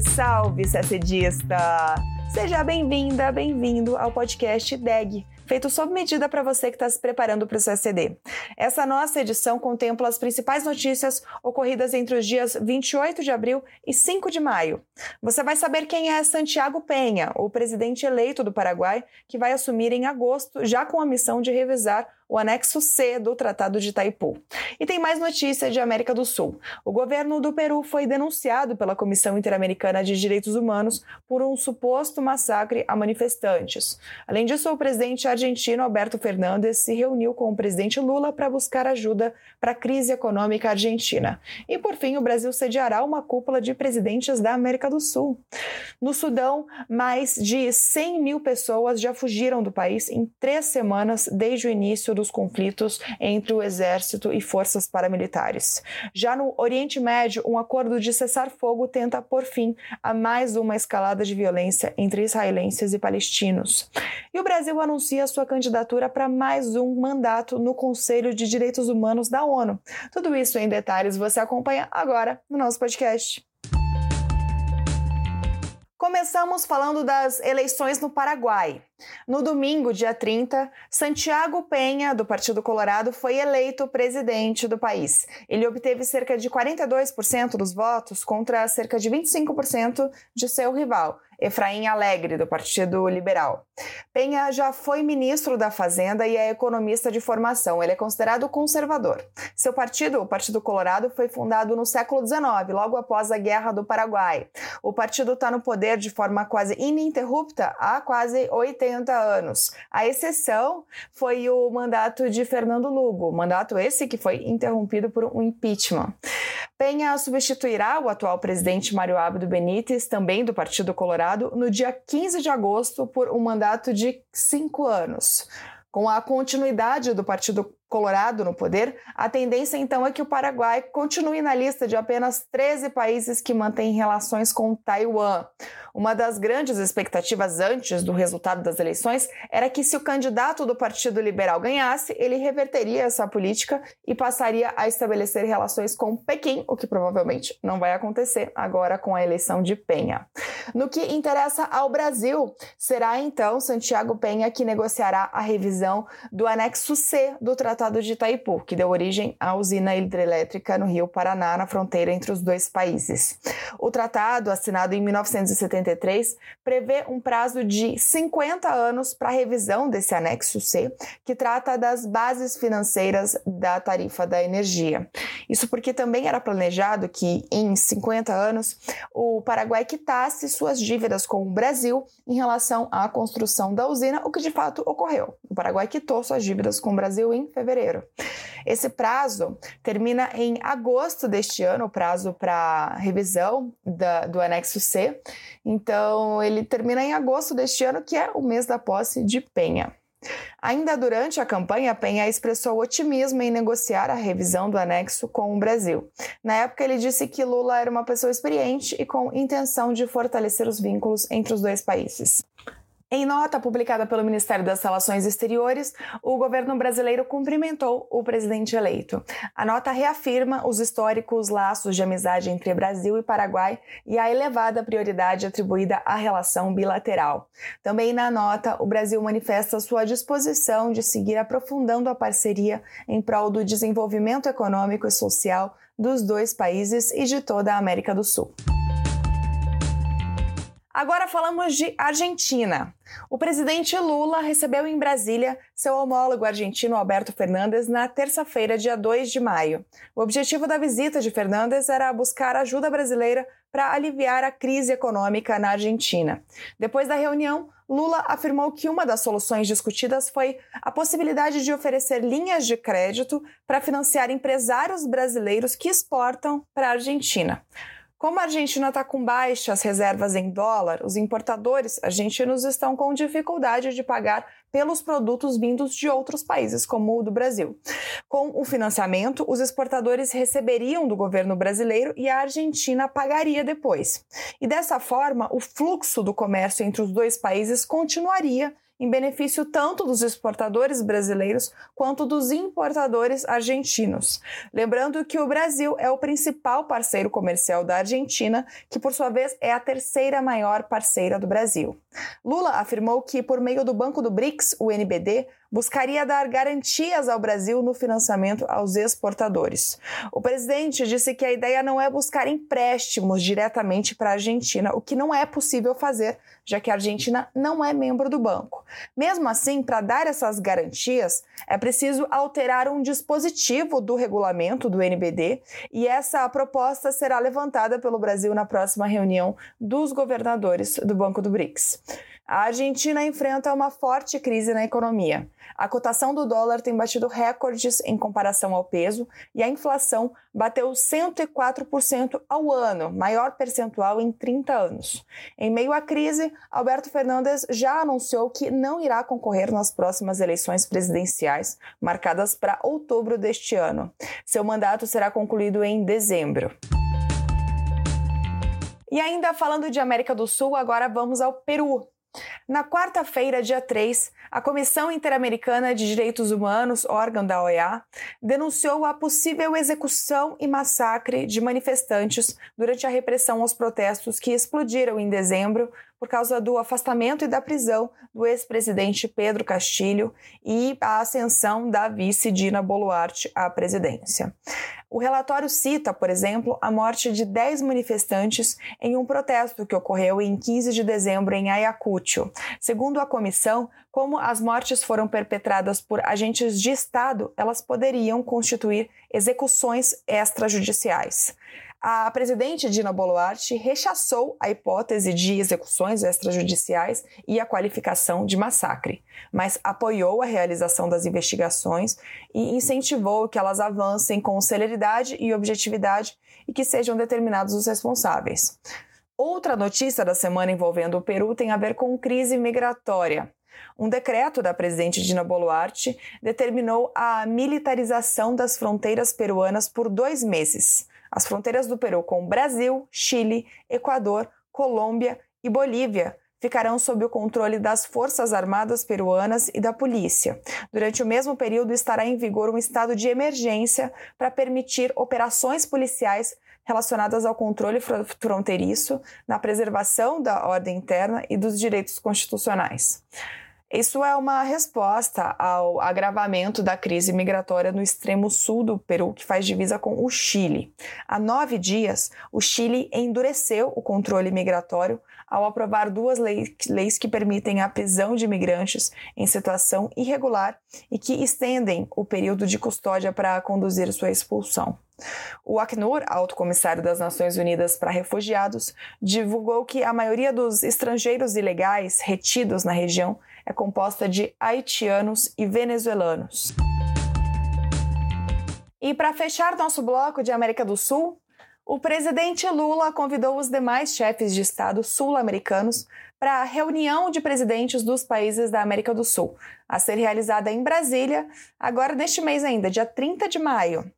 Salve, salve, CACDista! Seja bem-vinda, bem-vindo ao podcast DEG, feito sob medida para você que está se preparando para o CACD. Essa nossa edição contempla as principais notícias ocorridas entre os dias 28 de abril e 5 de maio. Você vai saber quem é Santiago Penha, o presidente eleito do Paraguai, que vai assumir em agosto, já com a missão de revisar o anexo C do Tratado de Itaipu. E tem mais notícia de América do Sul. O governo do Peru foi denunciado pela Comissão Interamericana de Direitos Humanos por um suposto massacre a manifestantes. Além disso, o presidente argentino Alberto Fernandes se reuniu com o presidente Lula para buscar ajuda para a crise econômica argentina. E fim, o Brasil sediará uma cúpula de presidentes da América do Sul. No Sudão, mais de 100 mil pessoas já fugiram do país em três semanas desde o início do dos conflitos entre o exército e forças paramilitares. Já no Oriente Médio, um acordo de cessar-fogo tenta pôr fim a mais uma escalada de violência entre israelenses e palestinos. E o Brasil anuncia sua candidatura para mais um mandato no Conselho de Direitos Humanos da ONU. Tudo isso em detalhes você acompanha agora no nosso podcast. Começamos falando das eleições no Paraguai. No domingo, dia 30, Santiago Penha, do Partido Colorado, foi eleito presidente do país. Ele obteve cerca de 42% dos votos contra cerca de 25% de seu rival, Efraim Alegre, do Partido Liberal. Penha já foi ministro da Fazenda e é economista de formação. Ele é considerado conservador. Seu partido, o Partido Colorado, foi fundado no século XIX, logo após a Guerra do Paraguai. O partido está no poder de forma quase ininterrupta há quase 80 anos. A exceção foi o mandato de Fernando Lugo, mandato esse que foi interrompido por um impeachment. Penha substituirá o atual presidente Mário Abdo Benítez, também do Partido Colorado, no dia 15 de agosto por um mandato de cinco anos. Com a continuidade do Partido Colorado no poder, a tendência então é que o Paraguai continue na lista de apenas 13 países que mantêm relações com Taiwan. Uma das grandes expectativas antes do resultado das eleições era que, se o candidato do Partido Liberal ganhasse, ele reverteria essa política e passaria a estabelecer relações com Pequim, o que provavelmente não vai acontecer agora com a eleição de Penha. No que interessa ao Brasil, será então Santiago Penha que negociará a revisão do anexo C do Tratado Tratado de Itaipu, que deu origem à usina hidrelétrica no Rio Paraná, na fronteira entre os dois países. O tratado, assinado em 1973, prevê um prazo de 50 anos para a revisão desse anexo C, que trata das bases financeiras da tarifa da energia. Isso porque também era planejado que, em 50 anos, o Paraguai quitasse suas dívidas com o Brasil em relação à construção da usina, o que de fato ocorreu. O Paraguai quitou suas dívidas com o Brasil em fevereiro. Esse prazo termina em agosto deste ano, o prazo para revisão da, do anexo C. Então, ele termina em agosto deste ano, que é o mês da posse de Penha. Ainda durante a campanha, Penha expressou otimismo em negociar a revisão do anexo com o Brasil. Na época, ele disse que Lula era uma pessoa experiente e com intenção de fortalecer os vínculos entre os dois países. Em nota publicada pelo Ministério das Relações Exteriores, o governo brasileiro cumprimentou o presidente eleito. A nota reafirma os históricos laços de amizade entre Brasil e Paraguai e a elevada prioridade atribuída à relação bilateral. Também na nota, o Brasil manifesta sua disposição de seguir aprofundando a parceria em prol do desenvolvimento econômico e social dos dois países e de toda a América do Sul. Agora falamos de Argentina. O presidente Lula recebeu em Brasília seu homólogo argentino Alberto Fernandes na terça-feira, dia 2 de maio. O objetivo da visita de Fernandes era buscar ajuda brasileira para aliviar a crise econômica na Argentina. Depois da reunião, Lula afirmou que uma das soluções discutidas foi a possibilidade de oferecer linhas de crédito para financiar empresários brasileiros que exportam para a Argentina. Como a Argentina está com baixas reservas em dólar, os importadores argentinos estão com dificuldade de pagar pelos produtos vindos de outros países, como o do Brasil. Com o financiamento, os exportadores receberiam do governo brasileiro e a Argentina pagaria depois. E dessa forma, o fluxo do comércio entre os dois países continuaria em benefício tanto dos exportadores brasileiros quanto dos importadores argentinos. Lembrando que o Brasil é o principal parceiro comercial da Argentina, que por sua vez é a terceira maior parceira do Brasil. Lula afirmou que, por meio do Banco do BRICS, o NBD, buscaria dar garantias ao Brasil no financiamento aos exportadores. O presidente disse que a ideia não é buscar empréstimos diretamente para a Argentina, o que não é possível fazer, já que a Argentina não é membro do banco. Mesmo assim, para dar essas garantias, é preciso alterar um dispositivo do regulamento do NBD e essa proposta será levantada pelo Brasil na próxima reunião dos governadores do Banco do BRICS. A Argentina enfrenta uma forte crise na economia. A cotação do dólar tem batido recordes em comparação ao peso e a inflação bateu 104% ao ano, maior percentual em 30 anos. Em meio à crise, Alberto Fernandes já anunciou que não irá concorrer nas próximas eleições presidenciais, marcadas para outubro deste ano. Seu mandato será concluído em dezembro. E ainda falando de América do Sul, agora vamos ao Peru. Na quarta-feira, dia 3, a Comissão Interamericana de Direitos Humanos, órgão da OEA, denunciou a possível execução e massacre de manifestantes durante a repressão aos protestos que explodiram em dezembro por causa do afastamento e da prisão do ex-presidente Pedro Castilho e a ascensão da vice Dina Boluarte à presidência. O relatório cita, por exemplo, a morte de 10 manifestantes em um protesto que ocorreu em 15 de dezembro em Ayacucho. Segundo a comissão, como as mortes foram perpetradas por agentes de Estado, elas poderiam constituir execuções extrajudiciais. A presidente Dina Boluarte rechaçou a hipótese de execuções extrajudiciais e a qualificação de massacre, mas apoiou a realização das investigações e incentivou que elas avancem com celeridade e objetividade e que sejam determinados os responsáveis. Outra notícia da semana envolvendo o Peru tem a ver com crise migratória. Um decreto da presidente Dina Boluarte determinou a militarização das fronteiras peruanas por dois meses. As fronteiras do Peru com Brasil, Chile, Equador, Colômbia e Bolívia ficarão sob o controle das Forças Armadas peruanas e da polícia. Durante o mesmo período estará em vigor um estado de emergência para permitir operações policiais relacionadas ao controle fronteiriço, na preservação da ordem interna e dos direitos constitucionais. Isso é uma resposta ao agravamento da crise migratória no extremo sul do Peru, que faz divisa com o Chile. Há nove dias, o Chile endureceu o controle migratório ao aprovar duas leis que permitem a prisão de imigrantes em situação irregular e que estendem o período de custódia para conduzir sua expulsão. O Acnur, alto comissário das Nações Unidas para Refugiados, divulgou que a maioria dos estrangeiros ilegais retidos na região é composta de haitianos e venezuelanos. E para fechar nosso bloco de América do Sul, o presidente Lula convidou os demais chefes de Estado sul-americanos para a reunião de presidentes dos países da América do Sul, a ser realizada em Brasília, agora neste mês ainda, dia 30 de maio.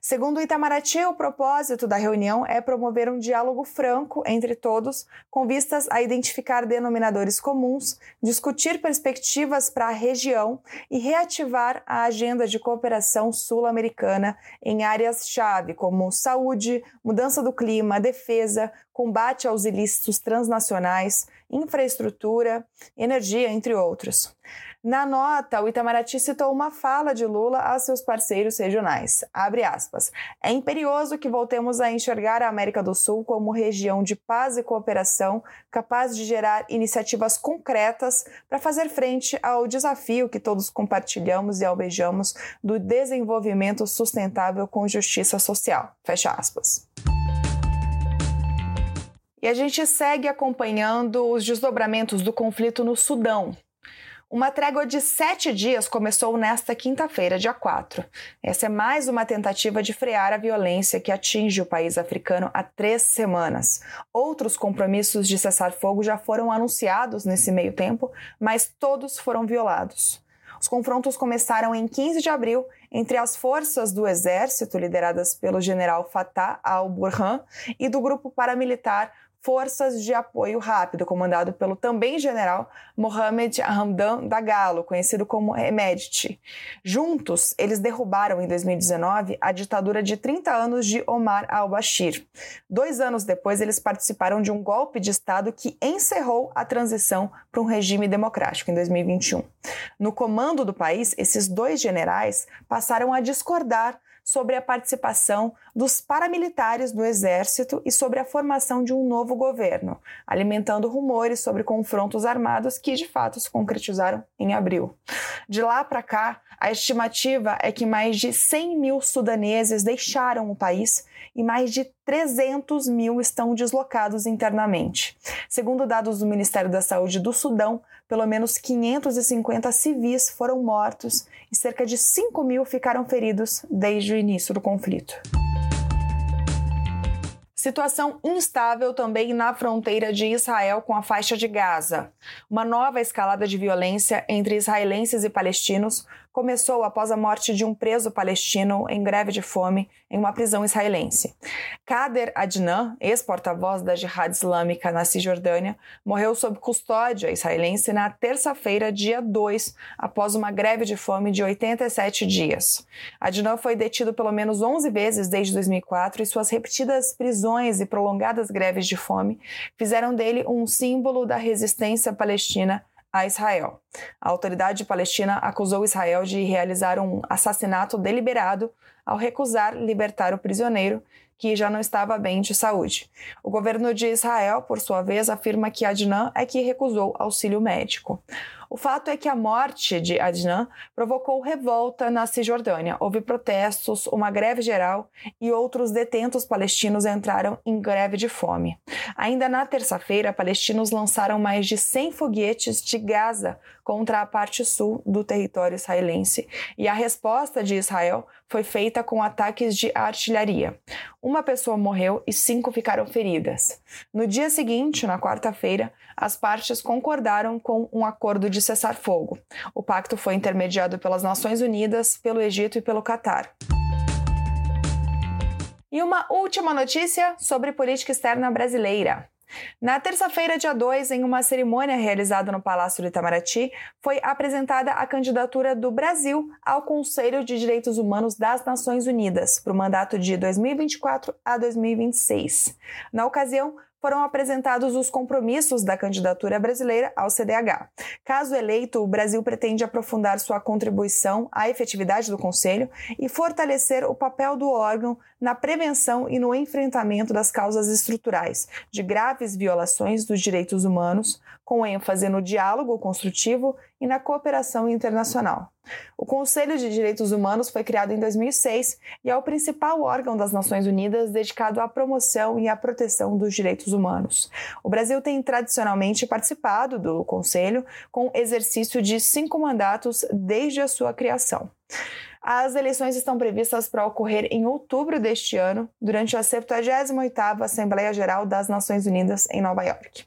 Segundo o Itamaraty, o propósito da reunião é promover um diálogo franco entre todos, com vistas a identificar denominadores comuns, discutir perspectivas para a região e reativar a agenda de cooperação sul-americana em áreas-chave como saúde, mudança do clima, defesa, combate aos ilícitos transnacionais, infraestrutura, energia, entre outros. Na nota, o Itamaraty citou uma fala de Lula a seus parceiros regionais. Abre aspas. É imperioso que voltemos a enxergar a América do Sul como região de paz e cooperação, capaz de gerar iniciativas concretas para fazer frente ao desafio que todos compartilhamos e alvejamos do desenvolvimento sustentável com justiça social. Fecha aspas. E a gente segue acompanhando os desdobramentos do conflito no Sudão. Uma trégua de sete dias começou nesta quinta-feira, dia 4. Essa é mais uma tentativa de frear a violência que atinge o país africano há três semanas. Outros compromissos de cessar-fogo já foram anunciados nesse meio tempo, mas todos foram violados. Os confrontos começaram em 15 de abril entre as forças do exército, lideradas pelo general Fatah al-Burhan, e do grupo paramilitar Forças de Apoio Rápido, comandado pelo também general Mohamed Hamdan Dagalo, conhecido como Hemedti. Juntos, eles derrubaram em 2019 a ditadura de 30 anos de Omar al-Bashir. Dois anos depois, eles participaram de um golpe de Estado que encerrou a transição para um regime democrático em 2021. No comando do país, esses dois generais passaram a discordar sobre a participação dos paramilitares do Exército e sobre a formação de um novo governo, alimentando rumores sobre confrontos armados que de fato se concretizaram em abril. De lá para cá, a estimativa é que mais de 100 mil sudaneses deixaram o país e mais de 300 mil estão deslocados internamente. Segundo dados do Ministério da Saúde do Sudão, pelo menos 550 civis foram mortos e cerca de 5 mil ficaram feridos desde o início do conflito. Situação instável também na fronteira de Israel com a faixa de Gaza. Uma nova escalada de violência entre israelenses e palestinos começou após a morte de um preso palestino em greve de fome em uma prisão israelense. Kader Adnan, ex-porta-voz da Jihad Islâmica na Cisjordânia, morreu sob custódia israelense na terça-feira, dia 2, após uma greve de fome de 87 dias. Adnan foi detido pelo menos 11 vezes desde 2004 e suas repetidas prisões e prolongadas greves de fome fizeram dele um símbolo da resistência palestina a Israel. A autoridade palestina acusou Israel de realizar um assassinato deliberado ao recusar libertar o prisioneiro, que já não estava bem de saúde. O governo de Israel, por sua vez, afirma que Adnan é que recusou auxílio médico. O fato é que a morte de Adnan provocou revolta na Cisjordânia. Houve protestos, uma greve geral e outros detentos palestinos entraram em greve de fome. Ainda na terça-feira, palestinos lançaram mais de 100 foguetes de Gaza contra a parte sul do território israelense, e a resposta de Israel foi feita com ataques de artilharia. Uma pessoa morreu e cinco ficaram feridas. No dia seguinte, na quarta-feira, as partes concordaram com um acordo de cessar-fogo. O pacto foi intermediado pelas Nações Unidas, pelo Egito e pelo Catar. E uma última notícia sobre política externa brasileira. Na terça-feira, dia 2, em uma cerimônia realizada no Palácio do Itamaraty, foi apresentada a candidatura do Brasil ao Conselho de Direitos Humanos das Nações Unidas para o mandato de 2024 a 2026. Na ocasião, foram apresentados os compromissos da candidatura brasileira ao CDH. Caso eleito, o Brasil pretende aprofundar sua contribuição à efetividade do Conselho e fortalecer o papel do órgão na prevenção e no enfrentamento das causas estruturais de graves violações dos direitos humanos, com ênfase no diálogo construtivo e na cooperação internacional. O Conselho de Direitos Humanos foi criado em 2006 e é o principal órgão das Nações Unidas dedicado à promoção e à proteção dos direitos humanos. O Brasil tem tradicionalmente participado do Conselho com exercício de cinco mandatos desde a sua criação. As eleições estão previstas para ocorrer em outubro deste ano, durante a 78ª Assembleia Geral das Nações Unidas em Nova York.